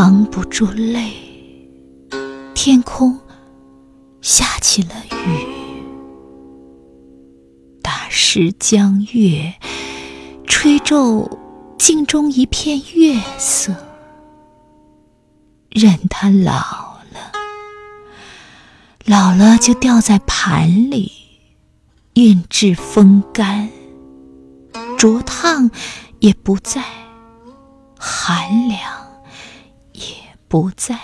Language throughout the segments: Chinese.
藏不住泪，天空下起了雨，打湿江月，吹皱镜中一片月色。任它老了，老了就掉在盘里，运至风干，灼烫也不再，寒凉。不在，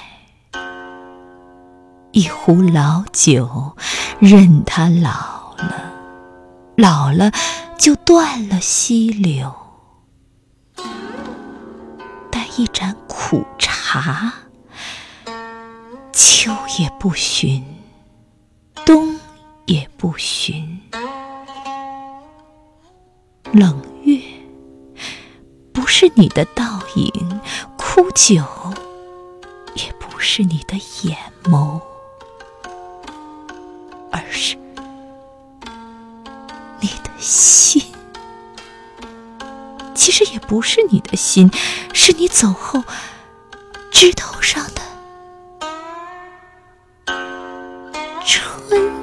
一壶老酒，任它老了，老了就断了溪流；待一盏苦茶，秋也不寻，冬也不寻。冷月不是你的倒影，枯酒。不是你的眼眸而是你的心。其实也不是你的心是你走后枝头上的春